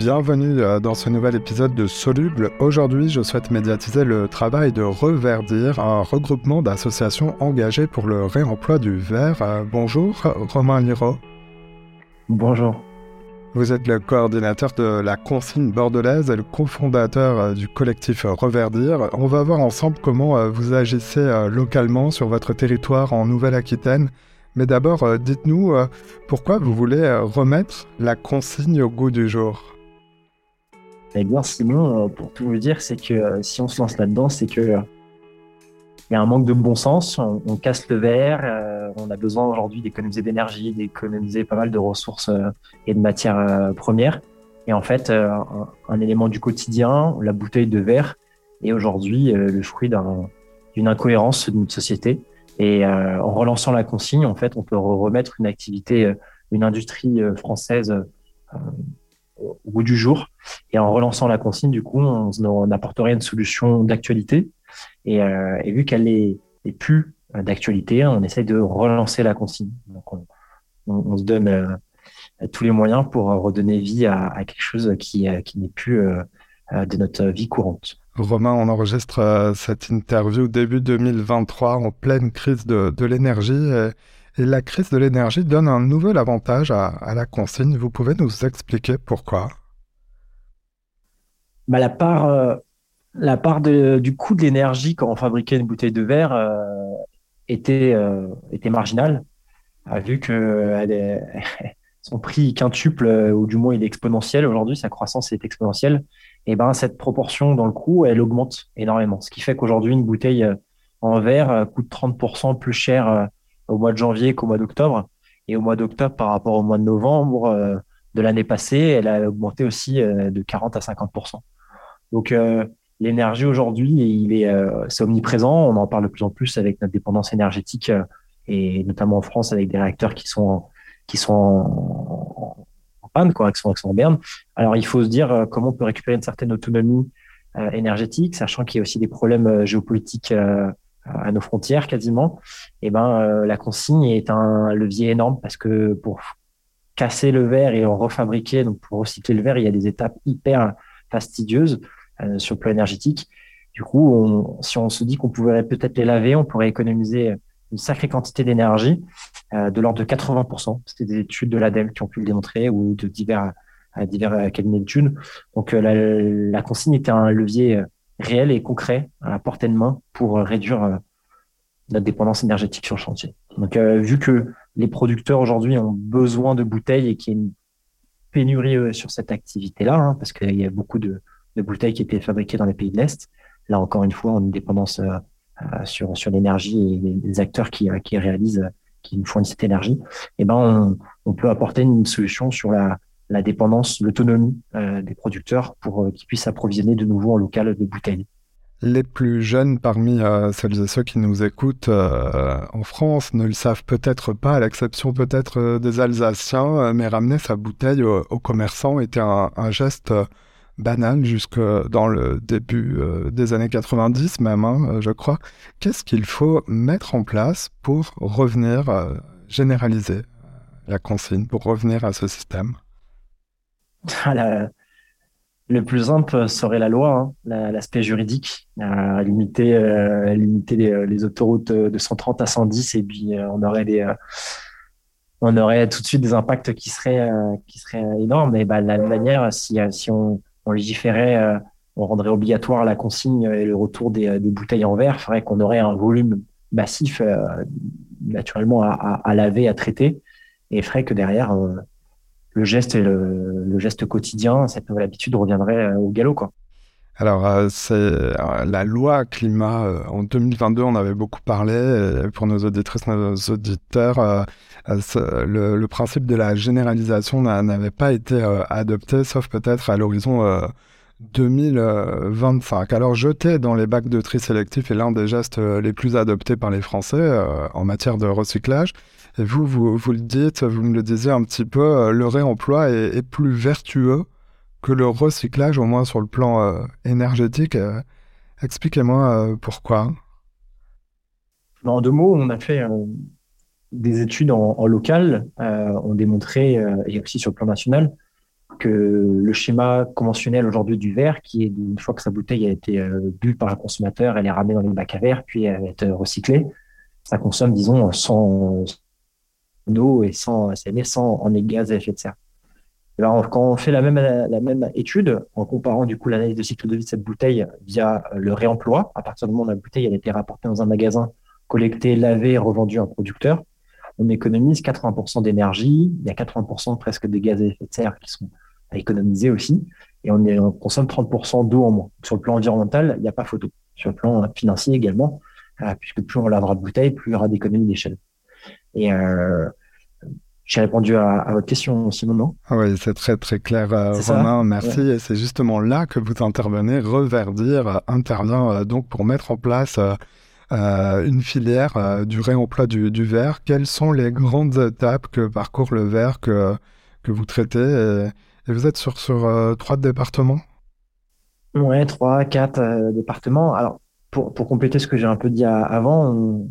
bienvenue euh, dans ce nouvel épisode de Soluble. Aujourd'hui, je souhaite médiatiser le travail de Reverdir, un regroupement d'associations engagées pour le réemploi du verre. Euh, bonjour, Romain Liro. Bonjour. Vous êtes le coordinateur de la consigne bordelaise et le cofondateur euh, du collectif Reverdir. On va voir ensemble comment vous agissez localement sur votre territoire en Nouvelle-Aquitaine mais d'abord, dites-nous pourquoi vous voulez remettre la consigne au goût du jour? Eh bien, Simon, pour tout vous dire, c'est que si on se lance là-dedans, c'est que il y a un manque de bon sens. On, casse le verre. on a besoin aujourd'hui d'économiser d'énergie, d'économiser pas mal de ressources et de matières premières. Et en fait, un, élément du quotidien, la bouteille de verre, est aujourd'hui le fruit d'une incohérence de notre société. Et euh, en relançant la consigne, en fait, on peut remettre une activité, euh, une industrie euh, française au bout du jour. Et en relançant la consigne, du coup, on, apporterait une solution d'actualité. Et, vu qu'elle est, plus d'actualité, on essaie de relancer la consigne. Donc, on, se donne tous les moyens pour redonner vie à, quelque chose qui, n'est plus de notre vie courante. Romain, on enregistre euh, cette interview début 2023 en pleine crise de, l'énergie. La crise de l'énergie donne un nouvel avantage à, la consigne. Vous pouvez nous expliquer pourquoi? Bah, La part, euh, la part du coût de l'énergie quand on fabriquait une bouteille de verre euh, était, était marginale, vu que son prix quintuple, ou du moins il est exponentiel aujourd'hui, sa croissance est exponentielle et ben cette proportion dans le coût, elle augmente énormément. Ce qui fait qu'aujourd'hui, une bouteille euh, en verre euh, coûte 30% plus cher euh, au mois de janvier qu'au mois d'octobre. Et au mois d'octobre, par rapport au mois de novembre de l'année passée, elle a augmenté aussi de 40 à 50%. Donc l'énergie aujourd'hui, il est, c'est omniprésent. On en parle de plus en plus avec notre dépendance énergétique et notamment en France avec des réacteurs qui sont qui sont en, panne, quoi, qui sont, en berne. Alors, il faut se dire euh, comment on peut récupérer une certaine autonomie euh, énergétique, sachant qu'il y a aussi des problèmes euh, géopolitiques à nos frontières quasiment. Et eh ben, la consigne est un levier énorme parce que pour casser le verre et en refabriquer, donc pour recycler le verre, il y a des étapes hyper fastidieuses sur le plan énergétique. Du coup, si on se dit qu'on pourrait peut-être les laver, on pourrait économiser une sacrée quantité d'énergie, euh, de l'ordre de 80%. C'était des études de l'ADEME qui ont pu le démontrer ou de divers, euh, divers euh, cabinets d'études. Donc la, la, consigne était un levier réel et concret à la portée de main pour réduire notre dépendance énergétique sur le chantier. Donc vu que les producteurs aujourd'hui ont besoin de bouteilles et qu'il y a une pénurie sur cette activité-là, hein, parce qu'il y a beaucoup de, bouteilles qui étaient fabriquées dans les pays de l'Est, là encore une fois, on a une dépendance euh, sur, sur l'énergie et les, acteurs qui, euh, qui réalisent, qui nous fournissent cette énergie, eh ben on peut apporter une solution sur la, la dépendance, l'autonomie euh, des producteurs pour qu'ils puissent approvisionner de nouveau en local de bouteilles. Les plus jeunes parmi celles et ceux qui nous écoutent en France ne le savent peut-être pas, à l'exception peut-être des Alsaciens, mais ramener sa bouteille aux au commerçants était un, geste banal jusque dans le début euh, des années 90 même, hein, euh, je crois. Qu'est-ce qu'il faut mettre en place pour revenir euh, généraliser la consigne, pour revenir à ce système? Le plus simple serait la loi, hein, l'aspect juridique, limiter, limiter les, autoroutes de 130 à 110 et puis on aurait des on aurait tout de suite des impacts qui seraient qui seraient énormes. Et bah, de la même manière, si, on légiférait, euh, on rendrait obligatoire la consigne et le retour des, bouteilles en verre, ferait qu'on aurait un volume massif euh, naturellement à, laver, à traiter, et ferait que derrière euh, le geste et le, geste quotidien, cette nouvelle habitude reviendrait au galop, quoi. Alors, c'est la loi climat. en 2022, on avait beaucoup parlé. pour nos auditrices, nos auditeurs, le, le, principe de la généralisation n'avait pas été adopté, sauf peut-être à l'horizon 2025. Alors, jeter dans les bacs de tri sélectif est l'un des gestes les plus adoptés par les Français en matière de recyclage. Et vous, vous, vous le dites, vous me le disiez un petit peu, le réemploi est, plus vertueux que le recyclage, au moins sur le plan euh, énergétique. Euh, expliquez-moi euh, pourquoi. En deux mots, on a fait des études en, local, on démontrait, et aussi sur le plan national, que le schéma conventionnel aujourd'hui du verre, qui est une fois que sa bouteille a été bu par un consommateur, elle est ramenée dans les bacs à verre, puis elle va être recyclée. Ça consomme, disons, 100, eau et sans, sans en gaz à effet de serre. Alors, quand on fait la même, la même étude, en comparant du coup l'analyse de cycle de vie de cette bouteille via le réemploi, à partir du moment où la bouteille a été rapportée dans un magasin, collectée, lavée, revendue à un producteur, on économise 80% d'énergie, il y a 80% presque de gaz à effet de serre qui sont à économiser aussi, et on, est, on consomme 30% d'eau en moins. Sur le plan environnemental, il n'y a pas photo. Sur le plan financier également, euh, puisque plus on lavera de bouteilles, plus il y aura d'économies d'échelle. Et euh, j'ai répondu à, votre question, Simon, non ah Oui, c'est très très clair, euh, Romain. Merci. Et c'est justement là que vous intervenez. Reverdir euh, intervient euh, donc pour mettre en place une filière du réemploi du, du, verre. Quelles sont les grandes étapes que parcourt le verre que, que vous traitez et, vous êtes sur, sur trois départements? Oui, trois, quatre départements. Alors, pour, pour compléter ce que j'ai un peu dit avant,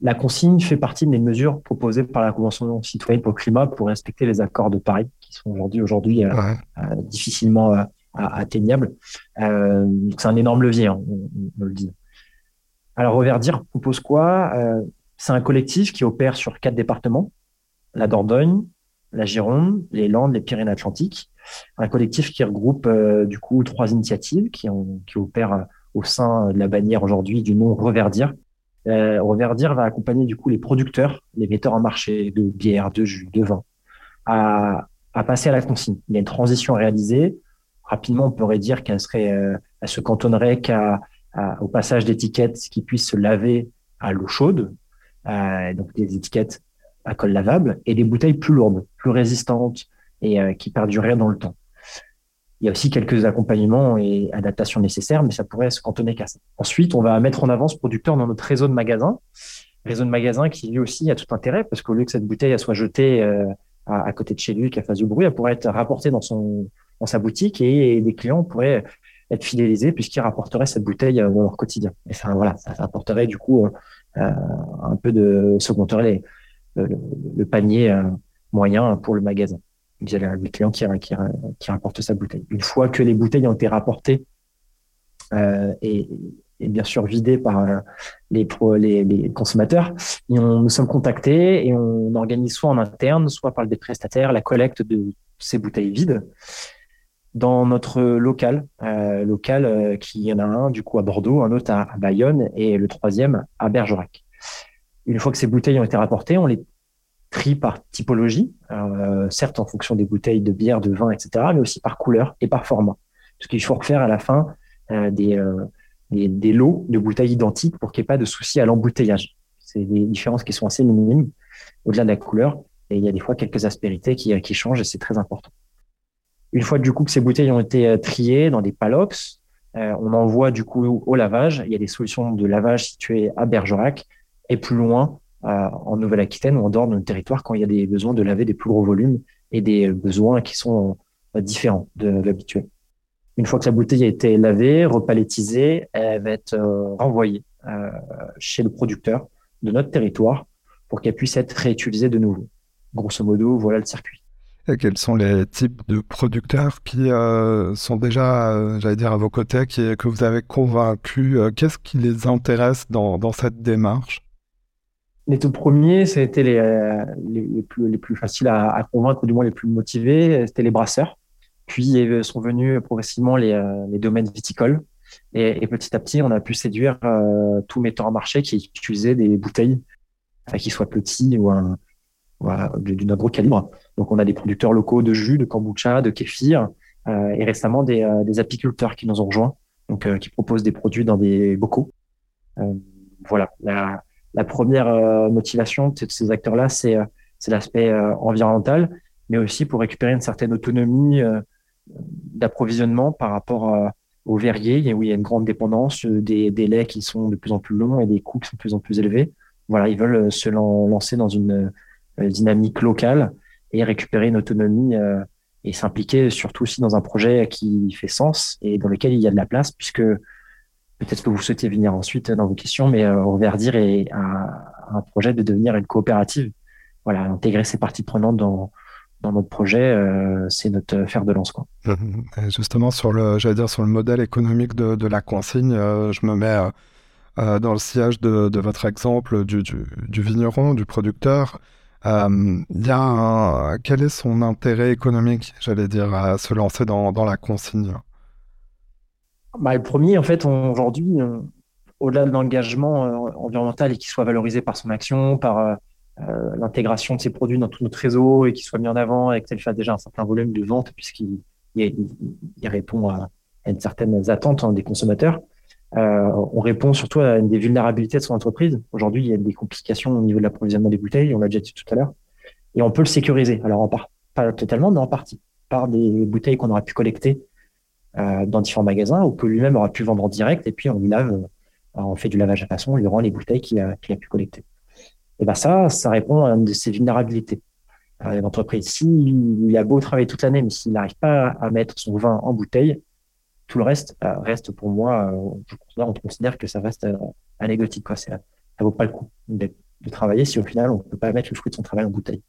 la consigne fait partie des mesures proposées par la Convention citoyenne pour le climat pour respecter les accords de Paris, qui sont aujourd'hui aujourd'hui euh, euh, difficilement euh, atteignables. c'est un énorme levier, hein, on, le dit. Alors Reverdir propose quoi? C'est un collectif qui opère sur quatre départements la Dordogne, la Gironde, les Landes, les Pyrénées-Atlantiques. Un collectif qui regroupe du coup trois initiatives qui, ont, qui opèrent au sein de la bannière aujourd'hui du nom Reverdir, euh, Reverdir va accompagner du coup les producteurs, les metteurs en marché de bière, de jus, de vin, à, à passer à la consigne. Il y a une transition réalisée. Rapidement, on pourrait dire qu'elle serait, euh, elle se cantonnerait qu'à au passage d'étiquettes qui puissent se laver à l'eau chaude, euh, donc des étiquettes à col lavable, et des bouteilles plus lourdes, plus résistantes et euh, qui perdureraient dans le temps. Il y a aussi quelques accompagnements et adaptations nécessaires, mais ça pourrait se cantonner qu'à ça. Ensuite, on va mettre en avant ce producteur dans notre réseau de magasins. Réseau de magasins qui lui aussi a tout intérêt, parce qu'au lieu que cette bouteille soit jetée euh, à, côté de chez lui, qu'elle fasse du bruit, elle pourrait être rapportée dans son dans sa boutique et, des clients pourraient être fidélisés puisqu'ils rapporteraient cette bouteille euh, dans leur quotidien. Et ça, voilà, ça apporterait du coup euh, un peu de, se compterait le, panier moyen pour le magasin il y a le client qui, qui, qui, rapporte sa bouteille. Une fois que les bouteilles ont été rapportées euh, et, bien sûr vidées par euh, les, consommateurs, et nous sommes contactés et on organise soit en interne, soit par des prestataires la collecte de ces bouteilles vides dans notre local, euh, local euh, qui y en a un du coup à Bordeaux, un autre à Bayonne et le troisième à Bergerac. Une fois que ces bouteilles ont été rapportées, on les tri par typologie, euh, certes en fonction des bouteilles de bière, de vin, etc., mais aussi par couleur et par format. Parce qu'il faut refaire à la fin euh, des, euh, des, des, lots de bouteilles identiques pour qu'il n'y ait pas de souci à l'embouteillage. C'est des différences qui sont assez minimes au-delà de la couleur. Et il y a des fois quelques aspérités qui, qui changent et c'est très important. Une fois du coup que ces bouteilles ont été triées dans des palox, euh, on envoie du coup au lavage. Il y a des solutions de lavage situées à Bergerac et plus loin en Nouvelle-Aquitaine ou en dehors de notre territoire quand il y a des besoins de laver des plus gros volumes et des besoins qui sont euh, différents de l'habituel. Une fois que la bouteille a été lavée, repalettisée, elle va être euh, renvoyée euh, chez le producteur de notre territoire pour qu'elle puisse être réutilisée de nouveau. Grosso modo, voilà le circuit. Et quels sont les types de producteurs qui sont déjà, j'allais dire, à vos côtés, que vous avez convaincus Qu'est-ce qui les intéresse dans cette démarche? Les tout premiers, c'était les, euh, les, plus, les plus faciles à, convaincre, ou du moins les plus motivés, c'était les brasseurs. Puis sont venus progressivement les, euh, domaines viticoles. Et, et, petit à petit, on a pu séduire euh, tout metteur en marché qui utilisait des bouteilles, qui soient petits ou, un, ou d'un gros calibre. Donc, on a des producteurs locaux de jus, de kombucha, de kéfir, euh, et récemment des, euh, apiculteurs qui nous ont rejoints, donc qui proposent des produits dans des bocaux. voilà. La première euh, motivation de ces acteurs-là, c'est euh, l'aspect euh, environnemental, mais aussi pour récupérer une certaine autonomie d'approvisionnement par rapport aux verriers, où il y a une grande dépendance, des délais qui sont de plus en plus longs et des coûts qui sont de plus en plus élevés. Voilà, ils veulent se lancer dans une dynamique locale et récupérer une autonomie et s'impliquer surtout aussi dans un projet qui fait sens et dans lequel il y a de la place, puisque peut-être que vous souhaitez venir ensuite dans vos questions, mais euh, Reverdir est un, un, projet de devenir une coopérative. Voilà, intégrer ces parties prenantes dans, dans notre projet, c'est notre fer de lance. Justement, sur le, dire, sur le modèle économique de, de la consigne, je me mets dans le sillage de, de votre exemple du, du, vigneron, du producteur. Y a quel est son intérêt économique, j'allais dire, à se lancer dans, dans la consigne? Bah, Le premier, en fait, aujourd'hui, au-delà de l'engagement euh, environnemental et qu'il soit valorisé par son action, par euh, euh, l'intégration de ses produits dans tout notre réseau et qu'il soit mis en avant et qu'il fasse déjà un certain volume de vente puisqu'il il, répond à, une certaine attente hein, des consommateurs. on répond surtout à une des vulnérabilités de son entreprise. Aujourd'hui, il y a des complications au niveau de l'approvisionnement des bouteilles, on l'a déjà dit tout à l'heure, et on peut le sécuriser. Alors, en part, pas totalement, mais en partie, par des bouteilles qu'on aurait pu collecter dans différents magasins ou que lui-même aura pu vendre en direct, et puis on lui lave on fait du lavage à façon, on lui rend les bouteilles qu'il a, pu collecter. Et ben ça, ça répond à une de ses vulnérabilités. L'entreprise, s'il a beau travailler toute l'année, mais s'il n'arrive pas à mettre son vin en bouteille, tout le reste euh, reste pour moi, euh, on considère que ça reste euh, anecdotique. Quoi. Ça ne vaut pas le coup de, travailler si au final on ne peut pas mettre le fruit de son travail en bouteille.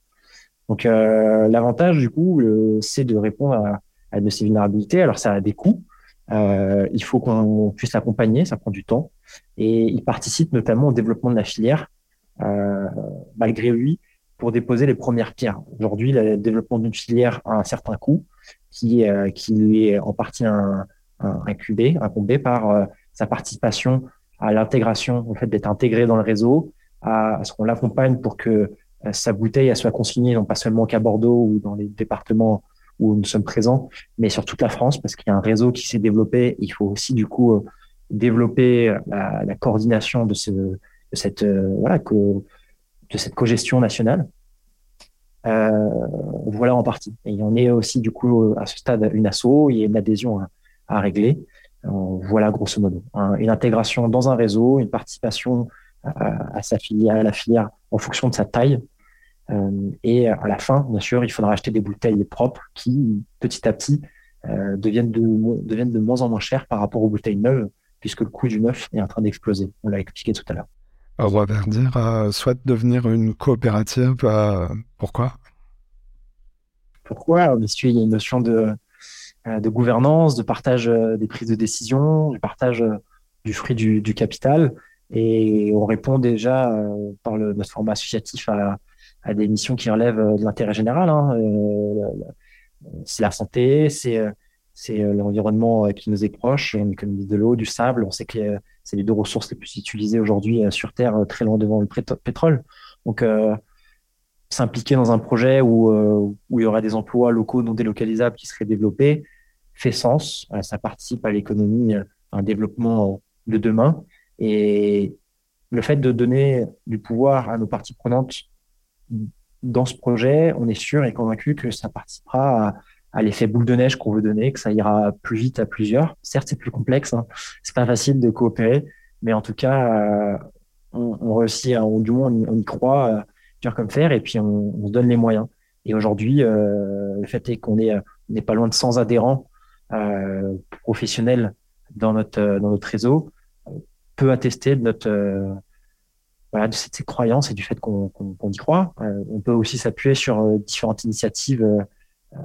Donc l'avantage du coup, c'est de répondre à, de ces vulnérabilités. Alors ça a des coûts, euh, il faut qu'on puisse l'accompagner, ça prend du temps. Et il participe notamment au développement de la filière, euh, malgré lui, pour déposer les premières pierres. Aujourd'hui, le développement d'une filière a un certain coût qui, euh, qui est en partie incubé, incombé par euh, sa participation à l'intégration, au fait d'être intégré dans le réseau, à, ce qu'on l'accompagne pour que sa bouteille soit consignée non pas seulement qu'à Bordeaux ou dans les départements où nous sommes présents, mais sur toute la France, parce qu'il y a un réseau qui s'est développé. Il faut aussi du coup euh, développer euh, la, coordination de, ce, de cette euh, voilà co, de cette cogestion nationale. Voilà en partie. Et on est aussi du coup à ce stade une asso, il y a une adhésion à, régler. voilà grosso modo une intégration dans un réseau, une participation à, à sa filière, à la filière en fonction de sa taille et à la fin, bien sûr, il faudra acheter des bouteilles propres qui, petit à petit, euh, deviennent, de, deviennent de moins en moins chères par rapport aux bouteilles neuves, puisque le coût du neuf est en train d'exploser. On l'a expliqué tout à l'heure. Roi Verdir euh, souhaite devenir une coopérative. pourquoi? Pourquoi? Parce qu'il y a une notion de, de gouvernance, de partage des prises de décision, du partage du fruit du, du capital. Et on répond déjà par le, notre format associatif à, à des missions qui relèvent euh, de l'intérêt général. Hein. Euh, c'est la santé, c'est euh, c'est l'environnement qui nous est proche, on économise de l'eau, du sable. On sait que c'est les deux ressources les plus utilisées aujourd'hui sur Terre, très loin devant le pétrole. Donc, s'impliquer dans un projet où, où il y aurait des emplois locaux non délocalisables qui seraient développés fait sens. ça participe à l'économie, à un développement de demain. Et le fait de donner du pouvoir à nos parties prenantes dans ce projet, on est sûr et convaincu que ça participera à, l'effet boule de neige qu'on veut donner, que ça ira plus vite à plusieurs. Certes, c'est plus complexe, hein. c'est pas facile de coopérer, mais en tout cas, euh, on, réussit, du moins on, y croit, euh, dur comme fer, et puis on, se donne les moyens. Et aujourd'hui, euh, le fait est qu'on est, n'est pas loin de 100 adhérents professionnels dans notre dans notre réseau, peut attester de notre voilà, de cette croyance et du fait qu'on y croit. Euh, on peut aussi s'appuyer sur euh, différentes initiatives euh,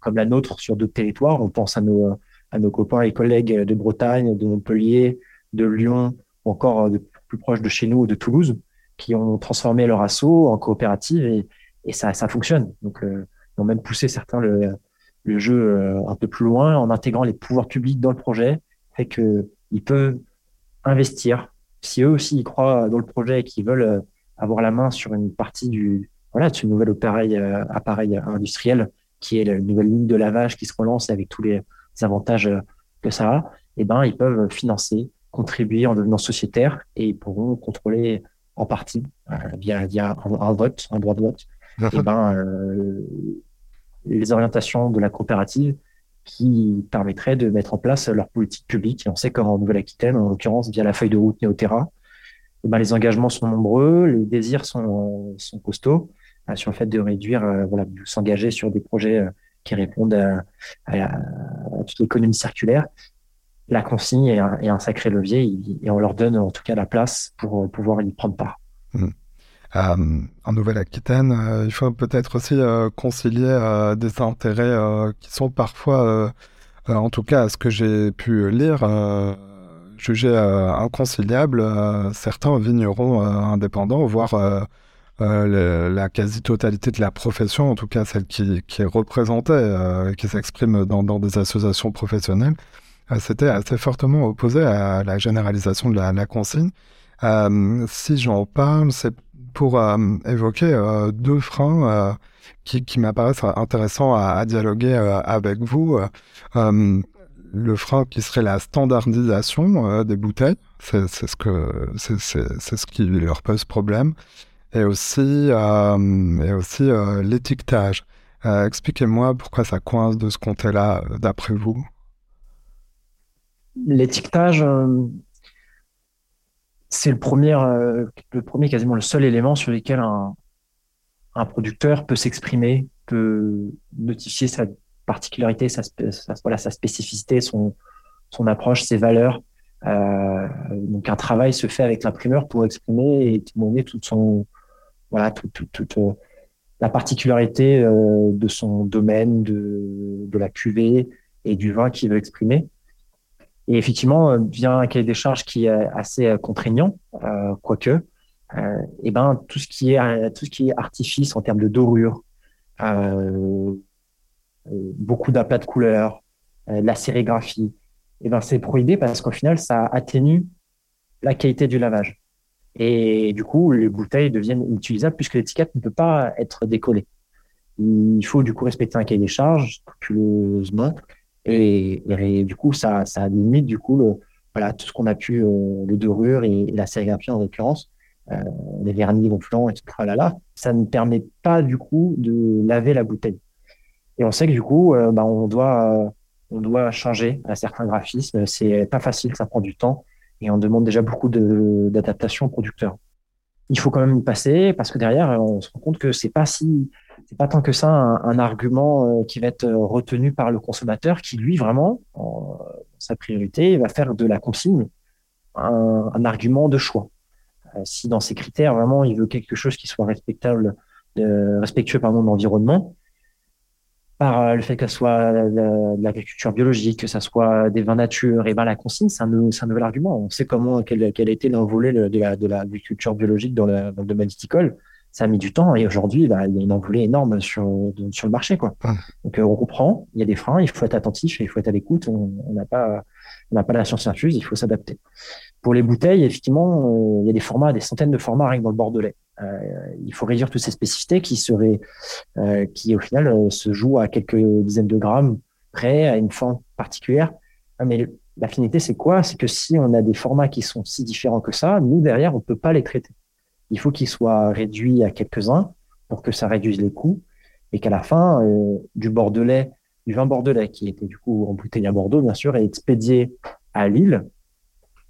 comme la nôtre sur d'autres territoires. On pense à nos, à nos copains et collègues de Bretagne, de Montpellier, de Lyon, ou encore de plus proche de chez nous, de Toulouse, qui ont transformé leur assaut en coopérative et, ça, ça fonctionne. Donc, ils ont même poussé certains le, le jeu un peu plus loin en intégrant les pouvoirs publics dans le projet, fait que ils peuvent investir si eux aussi y croient dans le projet et qu'ils veulent euh, avoir la main sur une partie du voilà de ce nouvel appareil, euh, appareil industriel qui est la nouvelle ligne de lavage qui se relance avec tous les avantages euh, que ça a, eh ben ils peuvent financer, contribuer en devenant sociétaires et ils pourront contrôler en partie via, via un, vote, un droit de vote, eh ben les orientations de la coopérative qui permettrait de mettre en place leur politique publique. Et on sait qu'en Nouvelle-Aquitaine, en l'occurrence via la feuille de route Néoterra, eh ben, les engagements sont nombreux, les désirs sont, costauds euh, sur le fait de réduire, euh, voilà, de s'engager sur des projets euh, qui répondent à, à, toute l'économie circulaire. La consigne est un, sacré levier et, on leur donne en tout cas la place pour pouvoir y prendre part. Mmh. En Nouvelle-Aquitaine, il faut peut-être aussi concilier des intérêts qui sont parfois, en tout cas à ce que j'ai pu lire, jugés inconciliables. certains vignerons indépendants, voire la quasi-totalité de la profession, en tout cas celle qui, est représentée, qui s'exprime dans, des associations professionnelles, c'était assez fortement opposé à la généralisation de la, consigne. Euh, si j'en parle, c'est pour euh, évoquer euh, deux freins qui, m'apparaissent intéressants à, dialoguer avec vous. le frein qui serait la standardisation des bouteilles, c'est ce qui leur pose problème, et aussi et aussi l'étiquetage. Expliquez-moi pourquoi ça coince de ce côté-là, d'après vous l'étiquetage, c'est le premier, euh, le premier, quasiment le seul élément sur lequel un, producteur peut s'exprimer, peut notifier sa particularité, sa, voilà, sa spécificité, son, son approche, ses valeurs. Euh, donc un travail se fait avec l'imprimeur pour exprimer et témoigner toute son voilà toute, toute, la particularité de son domaine, de, de la cuvée et du vin qu'il veut exprimer. Et effectivement, euh, vient un cahier des charges qui est assez euh, contraignant, euh, quoique, et ben tout ce qui est tout ce qui est artifice en termes de dorure, beaucoup d'aplats de couleurs, la sérigraphie, et ben c'est prohibé parce qu'au final ça atténue la qualité du lavage. Et du coup, les bouteilles deviennent inutilisables puisque l'étiquette ne peut pas être décollée. Il faut du coup respecter un cahier des charges scrupuleusement et, du coup, ça, limite du coup voilà, tout ce qu'on a pu, euh, le dorure et, la sérigraphie en l'occurrence, euh, les vernis gonflants, etc. Là, là, ça ne permet pas du coup de laver la bouteille. Et on sait que du coup, euh, bah, on doit, on doit changer à certains graphismes. C'est pas facile, ça prend du temps et on demande déjà beaucoup d'adaptation aux producteurs. Il faut quand même y passer parce que derrière, on se rend compte que c'est pas si c'est pas tant que ça un, argument euh, qui va être euh, retenu par le consommateur qui lui vraiment en, sa priorité va faire de la consigne un, argument de choix. Euh, si dans ses critères vraiment il veut quelque chose qui soit respectable, respectueux pardon de l'environnement, par le fait que ce soit de l'agriculture biologique, que ce soit des vins nature, et ben la consigne, c'est un, un, nouvel argument. On sait comment quel, quel a été l'envolée de l'agriculture biologique dans le, dans le domaine viticole ça a mis du temps et aujourd'hui, bah, il y a une envolée énorme sur, sur le marché. Quoi. Donc, euh, on comprend, il y a des freins, il faut être attentif il faut être à l'écoute. On n'a pas, on pas la science infuse, il faut s'adapter. Pour les bouteilles, effectivement, euh, il y a des formats, des centaines de formats rien que dans le Bordelais. Euh, il faut réduire toutes ces spécificités qui seraient, euh, qui au final se jouent à quelques dizaines de grammes près, à une forme particulière. Ah, mais la finalité, c'est quoi? C'est que si on a des formats qui sont si différents que ça, nous derrière, on peut pas les traiter. Il faut qu'il soit réduit à quelques-uns pour que ça réduise les coûts et qu'à la fin, euh, du bordelais, du vin bordelais qui était du coup embouteillé à Bordeaux, bien sûr, est expédié à Lille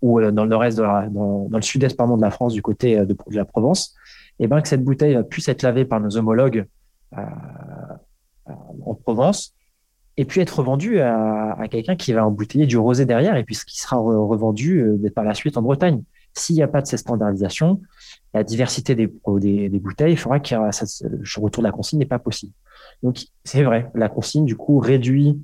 ou euh, dans le nord-est de dans, le sud-est pardon de la France, du côté euh, de, la Provence, et ben que cette bouteille puisse être lavée par nos homologues en Provence et puis être revendue à, quelqu'un qui va embouteiller du rosé derrière et puis ce qui sera revendu par la suite en Bretagne. S'il n'y a pas de ces standardisations, la diversité des, des, bouteilles il faudra qu'il le retour de la consigne n'est pas possible. Donc c'est vrai, la consigne du coup réduit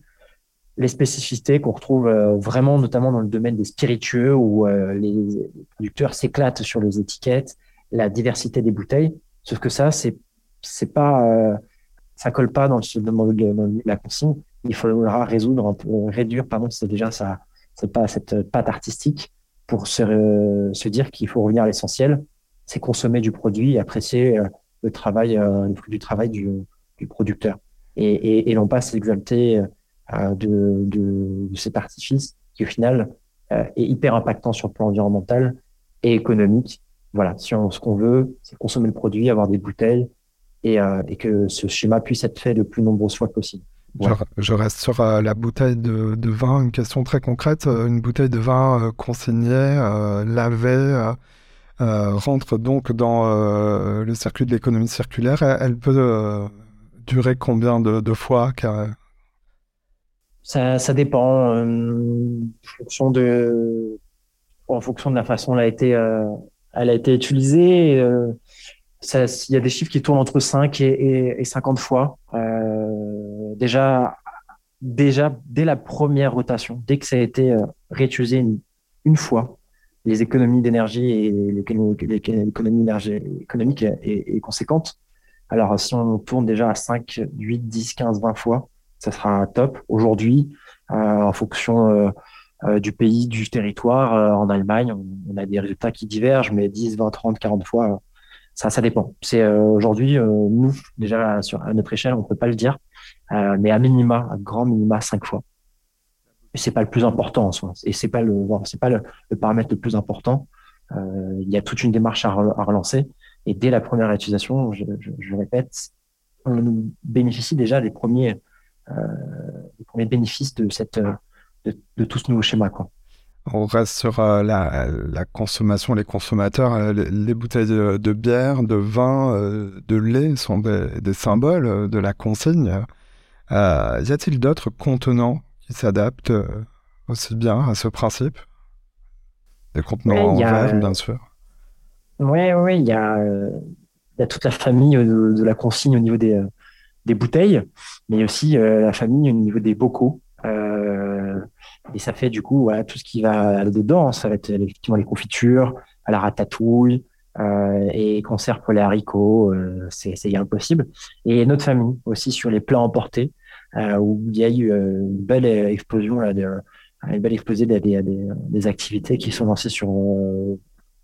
les spécificités qu'on retrouve euh, vraiment notamment dans le domaine des spiritueux où euh, les, producteurs s'éclatent sur les étiquettes, la diversité des bouteilles. Sauf que ça, c'est c'est pas euh, ça colle pas dans, le, la consigne. Il faudra résoudre réduire pardon, c'est déjà ça, c'est pas cette patte artistique pour se, se dire qu'il faut revenir à l'essentiel c'est consommer du produit et apprécier euh, le travail, euh, le du travail du, producteur. Et, et, non pas euh, de, de, cet artifice qui, au final, est hyper impactant sur le plan environnemental et économique. Voilà, si on, ce qu'on veut, c'est consommer le produit, avoir des bouteilles et, et, que ce schéma puisse être fait le plus nombreuses fois possible. Je, reste sur la bouteille de, de, vin. Une question très concrète. Une bouteille de vin consignée, lavée, euh, rentre donc dans euh, le circuit de l'économie circulaire, elle, peut euh, durer combien de, fois ça, ça, dépend en fonction de en fonction de la façon dont elle a été, elle a été utilisée. il y a des chiffres qui tournent entre 5 et, 50 fois. Euh, déjà, dès la première rotation, dès que ça a été euh, réutilisé une, fois, les économies d'énergie et l'économie économique est, conséquente. Alors, si on tourne déjà à 5, 8, 10, 15, 20 fois, ça sera top. Aujourd'hui, euh, en fonction du pays, du territoire, en Allemagne, on, a des résultats qui divergent, mais 10, 20, 30, 40 fois, ça, ça dépend. C'est euh, aujourd'hui, euh, nous, déjà sur, à notre échelle, on peut pas le dire, euh, mais à minima, à grand minima, cinq fois. Et c'est pas le plus important en soi. Et c'est pas le, c'est pas le, paramètre le plus important. il y a toute une démarche à, relancer. Et dès la première utilisation, je, je, répète, on bénéficie déjà des premiers, des premiers bénéfices de cette, de, de tout ce nouveau schéma, quoi. On reste sur euh, la, consommation, les consommateurs. Euh, les, bouteilles de, bière, de vin, euh, de lait sont des, symboles de la consigne. y a-t-il d'autres contenants qui s'adaptent aussi bien à ce principe? Des contenants en verre, bien sûr. Oui, oui, il y a, toute la famille de, la consigne au niveau des, des bouteilles, mais aussi la famille au niveau des bocaux. Et ça fait du coup voilà, tout ce qui va dedans. Ça va être effectivement les confitures, à la ratatouille, euh, et conserve pour les haricots, euh, c'est impossible. Et notre famille aussi sur les plats emportés, euh, où il y a eu euh, une belle explosion, là, une belle explosion des, des, des, activités qui sont lancées sur euh,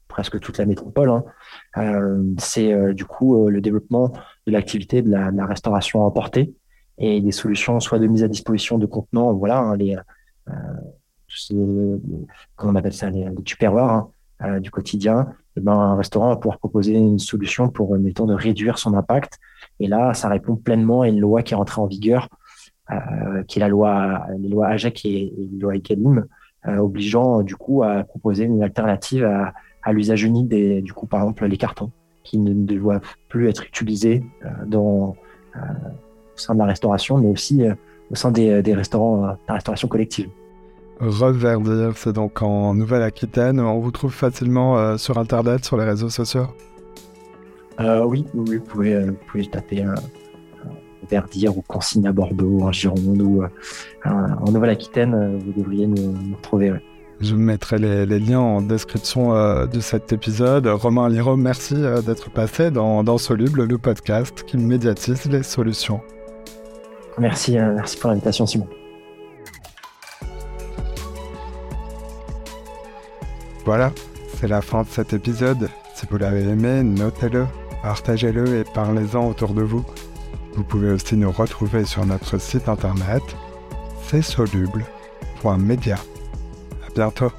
presque toute la métropole. Hein. Euh, c'est du coup le développement de l'activité de la, de la restauration emportée et des solutions soit de mise à disposition de contenants, voilà, hein, les euh, comment on appelle ça, les, les hein, euh, du quotidien, eh ben, un restaurant va pouvoir proposer une solution pour, mettons, de réduire son impact. Et là, ça répond pleinement à une loi qui est entrée en vigueur, euh, qui est la loi, les lois et, et les lois ECALIM, obligeant du coup à proposer une alternative à, à l'usage unique des, du coup, par exemple, les cartons, qui ne doivent plus être utilisés dans, au sein de la restauration, mais aussi au sein des, des restaurants, de la restauration collective. Reverdir, c'est donc en Nouvelle-Aquitaine. On vous trouve facilement euh, sur Internet, sur les réseaux sociaux? Euh, oui, oui, vous pouvez, euh, vous pouvez taper Verdir ou Consigne à Bordeaux, en Gironde ou en Nouvelle-Aquitaine, vous devriez nous, retrouver. Je mettrai les, liens en description de cet épisode. Romain Liro, merci d'être passé dans, dans Soluble, le podcast qui médiatise les solutions. Merci, merci pour l'invitation, Simon. Voilà, c'est la fin de cet épisode. Si vous l'avez aimé, notez-le, partagez-le et parlez-en autour de vous. Vous pouvez aussi nous retrouver sur notre site internet, c'est soluble.media. À bientôt.